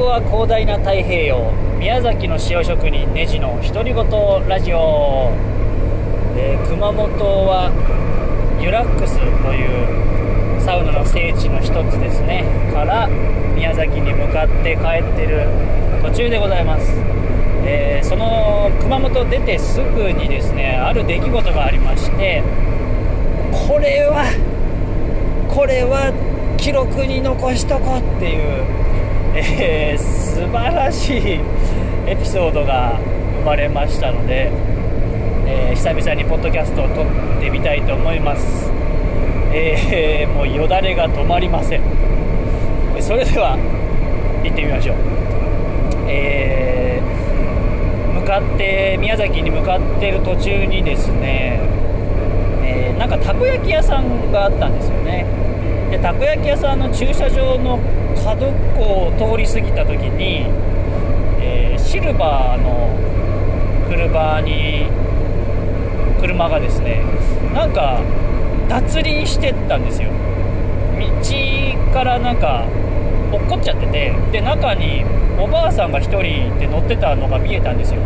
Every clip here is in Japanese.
こは広大な太平洋宮崎の塩職人ネジの独り言ラジオ、え熊本はユラックスというサウナの聖地の一つですね。から宮崎に向かって帰ってる途中でございます、えーその熊本出てすぐにですねある出来事がありましてこれはこれは記録に残しとこうっていう、えー素晴らしいエピソードが生まれましたので、えー久々にポッドキャストを撮ってみたいと思います、えーもうよだれが止まりません。それでは行ってみましょう。えー向かって宮崎に向かってる途中にですね、えーなんかたこ焼き屋さんがあったんですよね。でたこ焼き屋さんの駐車場の角っこを通り過ぎた時に、えーシルバーの車に車がですねなんか脱輪してったんですよ。道からなんか落っこっちゃっててで中におばあさんが1人で乗ってたのが見えたんですよ。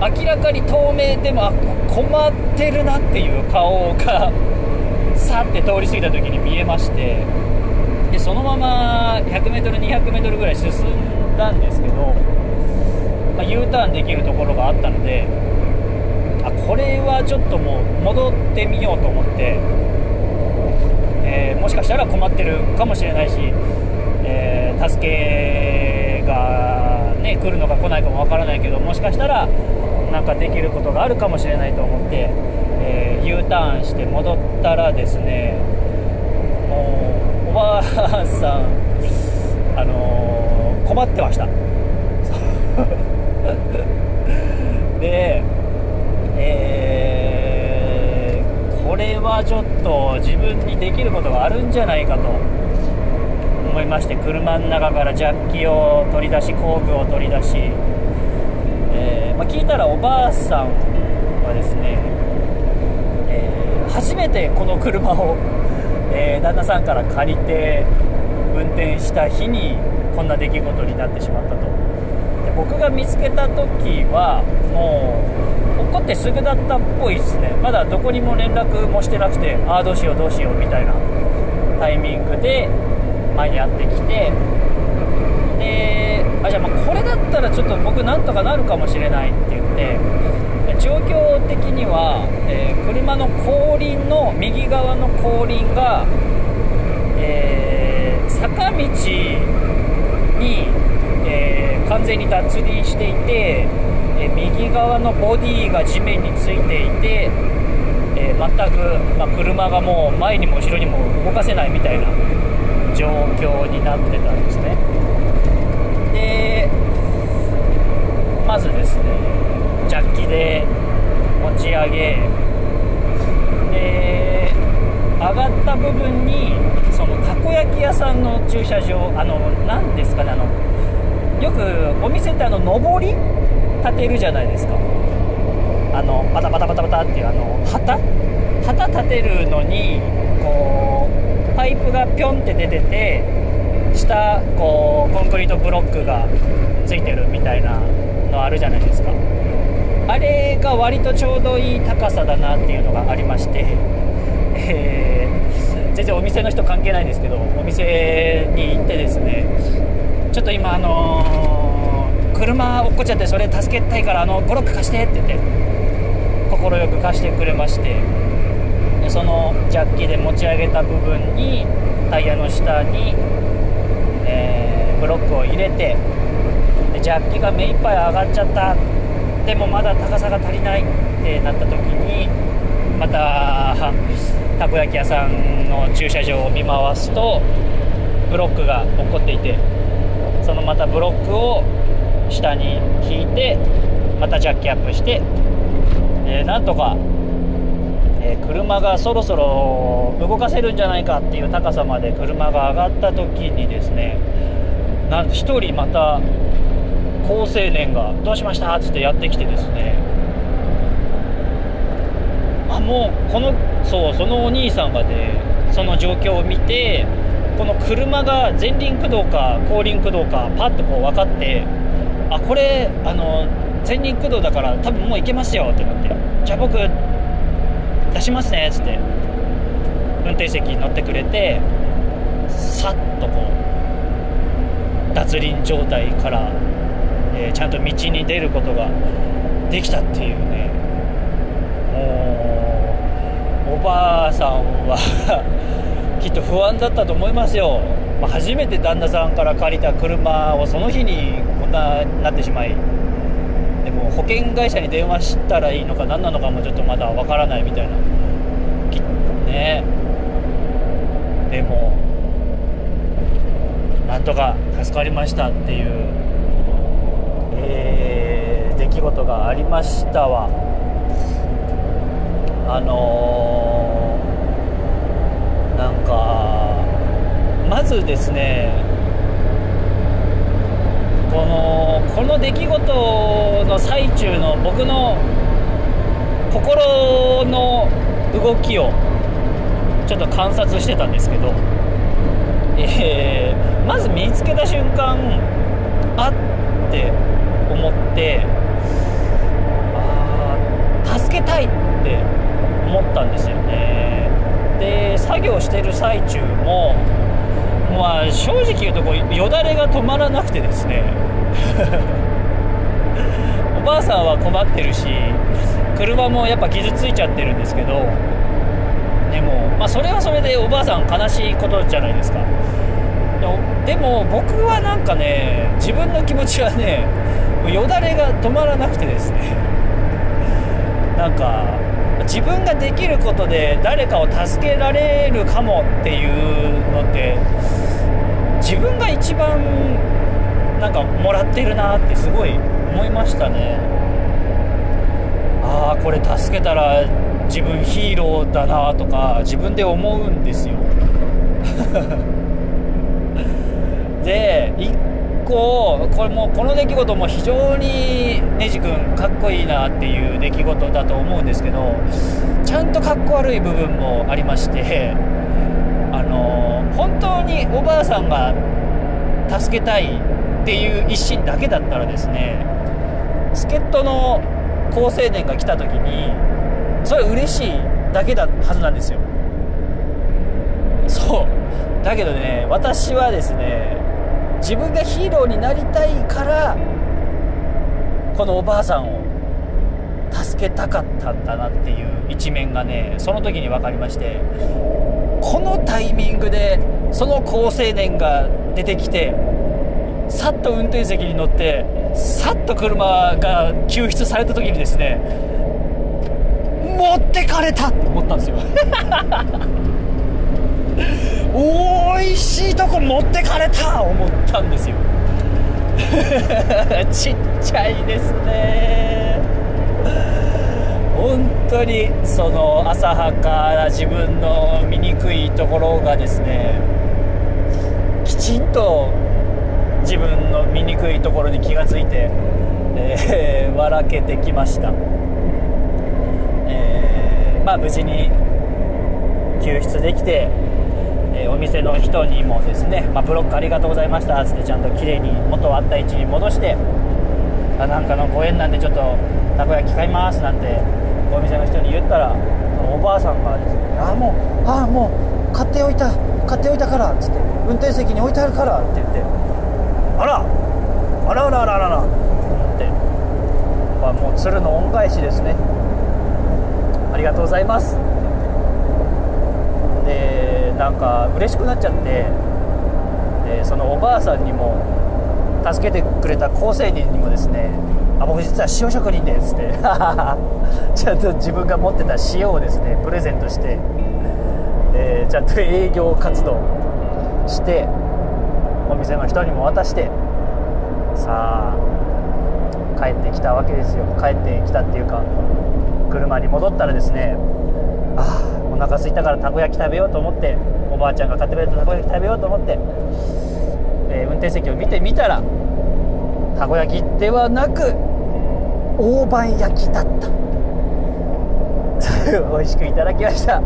明らかに透明でもあ困ってるなっていう顔がさって通り過ぎた時に見えまして。でそのまま 100m200m ぐらい進んだんですけど、まあ、U ターンできるところがあったのであこれはちょっともう戻ってみようと思って、えーもしかしたら困ってるかもしれないし、えー助けが、ね、来るのか来ないかもわからないけどもしかしたらなんかできることがあるかもしれないと思って、えー U ターンして戻ったらですねもうばあさん、あのー困ってました。でえーこれはちょっと自分にできることがあるんじゃないかと思いまして車の中からジャッキを取り出し工具を取り出し、えーまあ聞いたらおばあさんはですね、えー初めてこの車を、えー旦那さんから借りて運転した日にこんな出来事になってしまったと。で僕が見つけた時はもう起こってすぐだったっぽいですね。まだどこにも連絡もしてなくてああどうしようどうしようみたいなタイミングで前にやってきて。であじゃあまあこれだったらちょっと僕なんとかなるかもしれないって言って状況的には、えー車の後輪の右側の後輪が、えー坂道に、え完全に脱輪していて、え右側のボディが地面についていて、え全く、まあ、車がもう前にも後ろにも動かせないみたいな状況になってたんですねでまずですねジャッキで持ち上げで上がった部分にそのたこ焼き屋さんの駐車場あの何ですかねあのよくお店ってあの上り立てるじゃないですか。あのパタパタパタパタっていうあの旗？旗立てるのにこうパイプがピョンって出てて下こうコンクリートブロックがついてるみたいなのあるじゃないですか。あれが割とちょうどいい高さだなっていうのがありまして、えー全然お店の人関係ないんですけどお店に行ってですねちょっと今あのー車落っこっちゃってそれ助けたいからあのブロック貸してって言って快く貸してくれましてでそのジャッキで持ち上げた部分にタイヤの下に、えーブロックを入れてでジャッキが目いっぱい上がっちゃった。でもまだ高さが足りないってなった時にまたたこ焼き屋さんの駐車場を見回すとブロックが落っこっていてそのまたブロックを下に引いてまたジャッキアップして、えーなんとか、えー車がそろそろ動かせるんじゃないかっていう高さまで車が上がった時にですねなんと1人また高青年が「どうしました?」っつってやってきてですねもこのそうそのお兄さんがねその状況を見てこの車が前輪駆動か後輪駆動かパッとこう分かってあこれあの前輪駆動だから多分もう行けますよってなってじゃあ僕出しますねっつって運転席に乗ってくれてさっとこう脱輪状態から、えーちゃんと道に出ることができたっていうね。もうおばあさんはきっと不安だったと思いますよ、まあ初めて旦那さんから借りた車をその日にこんなになってしまい。でも保険会社に電話したらいいのか何なのかもちょっとまだわからないみたいな。きっとね。でもなんとか助かりましたっていう、えー出来事がありましたわ。あのーなんかまずですねこのこの出来事の最中の僕の心の動きをちょっと観察してたんですけど、えーまず見つけた瞬間あって思ってあー助けたいって思ったんですよね。で作業してる最中もまあ正直言うとこうよだれが止まらなくてですね。おばあさんは困ってるし車もやっぱ傷ついちゃってるんですけどでも、まあ、それはそれでおばあさん悲しいことじゃないですか。でも僕はなんかね自分の気持ちはねよだれが止まらなくてですね。なんか自分ができることで誰かを助けられるかもっていうのって自分が一番なんかもらってるなってすごい思いましたね。ああこれ助けたら自分ヒーローだなとか自分で思うんですよ。で1個これもこの出来事も非常にネジ君かっこいいなっていう出来事だと思うんですけどちゃんとかっこ悪い部分もありましてあの本当におばあさんが助けたいっていう一心だけだったらですね助っ人の好青年が来た時にそれ嬉しいだけだはずなんですよ。そう。だけどね私はですね自分がヒーローになりたいからこのおばあさんを助けたかったんだなっていう一面がねその時に分かりましてこのタイミングでその好青年が出てきてさっと運転席に乗ってさっと車が救出された時にですね持ってかれたって思ったんですよ。おいしいとこ持ってかれた思ったんですよ。ちっちゃいですね。本当にその浅はかな自分の醜いところがですねきちんと自分の醜いところに気がついて、えー 笑けてきました、えーまあ無事に救出できて、えーお店の人にもですね、まあ、ブロックありがとうございましたつってちゃんと綺麗に元あった位置に戻してあなんかのご縁なんでちょっとたこ焼き買いますなんてお店の人に言ったらそのおばあさんがですねあもうああもう買っておいた買っておいたからっつって運転席に置いてあるからって言ってあらあらあらあらあらあらって、まあ、もう鶴の恩返しですね。ありがとうございます。でなんか嬉しくなっちゃってでそのおばあさんにも助けてくれた好青年にもですね「あ僕実は塩職人です」って ちゃんと自分が持ってた塩をですねプレゼントして、えーちゃんと営業活動してお店の人にも渡してさあ帰ってきたわけですよ。帰ってきたっていうか車に戻ったらですねああお腹空いたからたこ焼き食べようと思っておばあちゃんが買ってくれたたこ焼き食べようと思って、えー運転席を見てみたらたこ焼きではなく大判焼きだった。美味しくいただきました。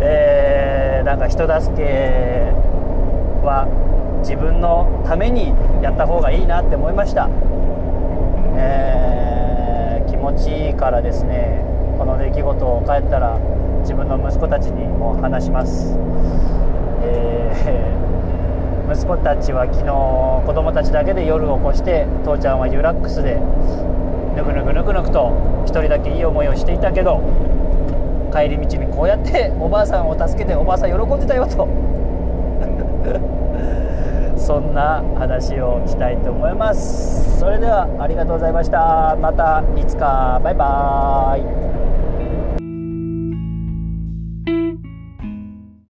えー、なんか人助けは自分のためにやった方がいいなって思いました、えー、気持ちいいからですねこの出来事を帰ったら自分の息子たちにも話します、えー、息子たちは昨日子供たちだけで夜を越して父ちゃんはユラックスでぬくぬくぬくぬくと1人だけいい思いをしていたけど帰り道にこうやっておばあさんを助けておばあさん喜んでたよと。そんな話をしたいと思います。それではありがとうございました。またいつか。バイバーイ。